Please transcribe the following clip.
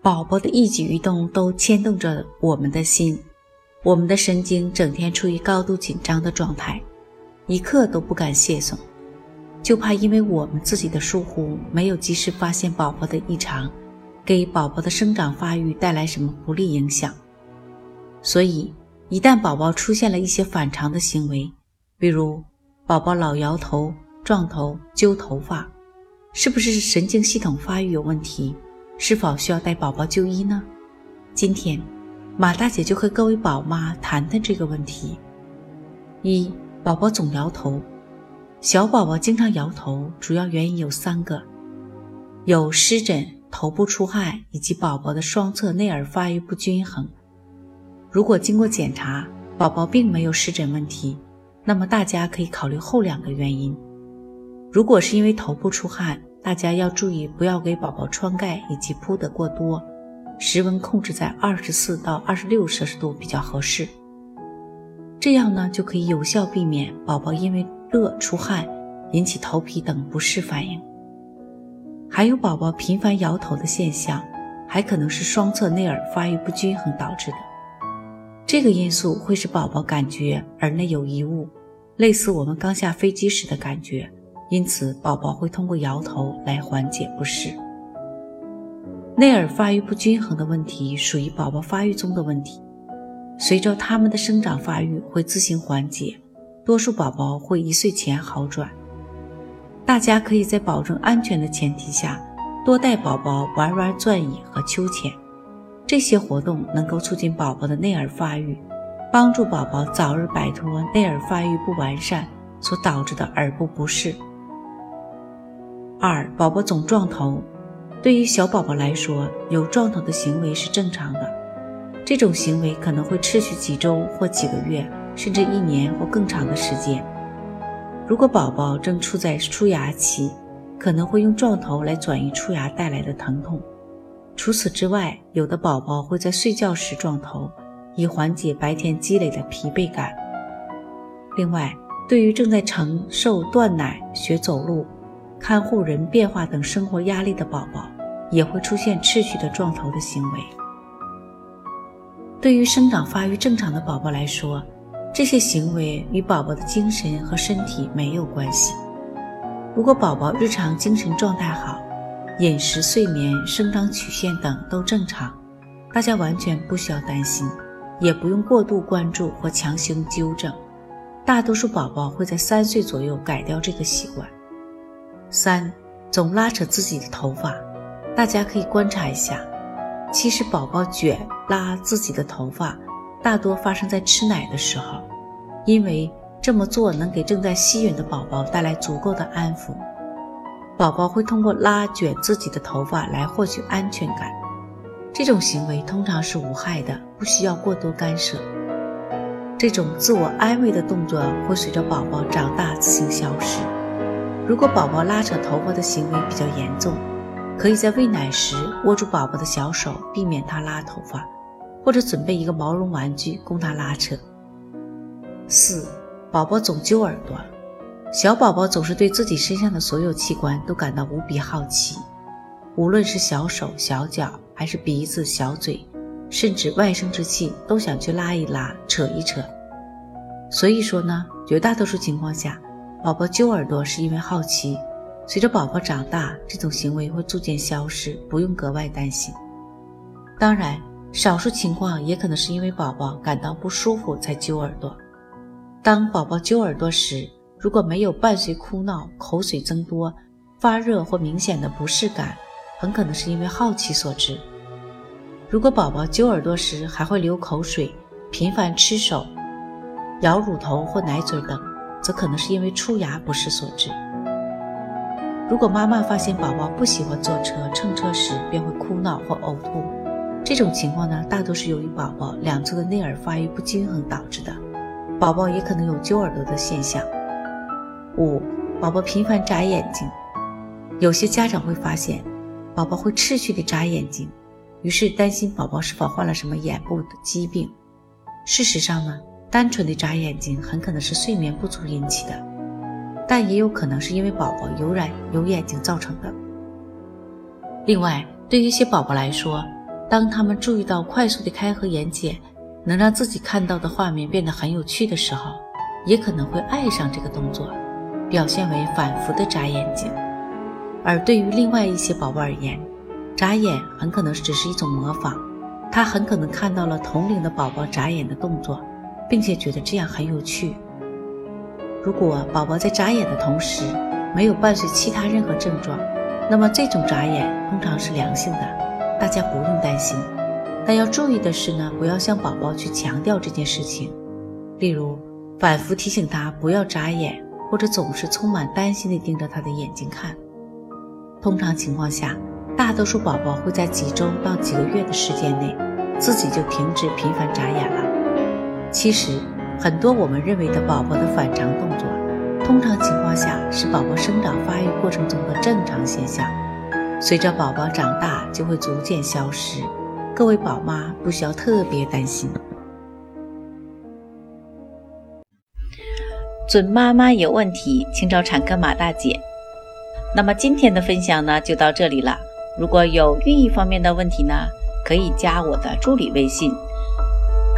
宝宝的一举一动都牵动着我们的心，我们的神经整天处于高度紧张的状态，一刻都不敢懈松，就怕因为我们自己的疏忽，没有及时发现宝宝的异常，给宝宝的生长发育带来什么不利影响。所以，一旦宝宝出现了一些反常的行为，比如宝宝老摇头、撞头、揪头发。是不是神经系统发育有问题？是否需要带宝宝就医呢？今天，马大姐就和各位宝妈谈谈这个问题。一、宝宝总摇头，小宝宝经常摇头，主要原因有三个：有湿疹、头部出汗，以及宝宝的双侧内耳发育不均衡。如果经过检查，宝宝并没有湿疹问题，那么大家可以考虑后两个原因。如果是因为头部出汗，大家要注意，不要给宝宝穿盖以及铺得过多，室温控制在二十四到二十六摄氏度比较合适。这样呢，就可以有效避免宝宝因为热出汗引起头皮等不适反应。还有宝宝频繁摇头的现象，还可能是双侧内耳发育不均衡导致的。这个因素会使宝宝感觉耳内有异物，类似我们刚下飞机时的感觉。因此，宝宝会通过摇头来缓解不适。内耳发育不均衡的问题属于宝宝发育中的问题，随着他们的生长发育会自行缓解，多数宝宝会一岁前好转。大家可以在保证安全的前提下，多带宝宝玩玩转椅和秋千，这些活动能够促进宝宝的内耳发育，帮助宝宝早日摆脱内耳发育不完善所导致的耳部不适。二、宝宝总撞头，对于小宝宝来说，有撞头的行为是正常的。这种行为可能会持续几周或几个月，甚至一年或更长的时间。如果宝宝正处在出牙期，可能会用撞头来转移出牙带来的疼痛。除此之外，有的宝宝会在睡觉时撞头，以缓解白天积累的疲惫感。另外，对于正在承受断奶、学走路，看护人变化等生活压力的宝宝，也会出现持续的撞头的行为。对于生长发育正常的宝宝来说，这些行为与宝宝的精神和身体没有关系。如果宝宝日常精神状态好，饮食、睡眠、生长曲线等都正常，大家完全不需要担心，也不用过度关注或强行纠正。大多数宝宝会在三岁左右改掉这个习惯。三，总拉扯自己的头发，大家可以观察一下。其实宝宝卷拉自己的头发，大多发生在吃奶的时候，因为这么做能给正在吸吮的宝宝带来足够的安抚。宝宝会通过拉卷自己的头发来获取安全感，这种行为通常是无害的，不需要过多干涉。这种自我安慰的动作会随着宝宝长大自行消失。如果宝宝拉扯头发的行为比较严重，可以在喂奶时握住宝宝的小手，避免他拉头发，或者准备一个毛绒玩具供他拉扯。四、宝宝总揪耳朵，小宝宝总是对自己身上的所有器官都感到无比好奇，无论是小手、小脚，还是鼻子、小嘴，甚至外生殖器，都想去拉一拉、扯一扯。所以说呢，绝大多数情况下。宝宝揪耳朵是因为好奇，随着宝宝长大，这种行为会逐渐消失，不用格外担心。当然，少数情况也可能是因为宝宝感到不舒服才揪耳朵。当宝宝揪耳朵时，如果没有伴随哭闹、口水增多、发热或明显的不适感，很可能是因为好奇所致。如果宝宝揪耳朵时还会流口水、频繁吃手、咬乳头或奶嘴等。则可能是因为出牙不适所致。如果妈妈发现宝宝不喜欢坐车、乘车时便会哭闹或呕吐，这种情况呢，大多是由于宝宝两侧的内耳发育不均衡导致的。宝宝也可能有揪耳朵的现象。五、宝宝频繁眨眼睛，有些家长会发现，宝宝会持续的眨眼睛，于是担心宝宝是否患了什么眼部的疾病。事实上呢，单纯的眨眼睛很可能是睡眠不足引起的，但也有可能是因为宝宝有染有眼睛造成的。另外，对于一些宝宝来说，当他们注意到快速的开合眼睑。能让自己看到的画面变得很有趣的时候，也可能会爱上这个动作，表现为反复的眨眼睛。而对于另外一些宝宝而言，眨眼很可能只是一种模仿，他很可能看到了同龄的宝宝眨眼的动作，并且觉得这样很有趣。如果宝宝在眨眼的同时没有伴随其他任何症状，那么这种眨眼通常是良性的，大家不用担心。但要注意的是呢，不要向宝宝去强调这件事情，例如反复提醒他不要眨眼，或者总是充满担心地盯着他的眼睛看。通常情况下，大多数宝宝会在几周到几个月的时间内，自己就停止频繁眨眼了。其实，很多我们认为的宝宝的反常动作，通常情况下是宝宝生长发育过程中的正常现象，随着宝宝长大就会逐渐消失。各位宝妈不需要特别担心。准妈妈有问题，请找产科马大姐。那么今天的分享呢，就到这里了。如果有孕育方面的问题呢，可以加我的助理微信“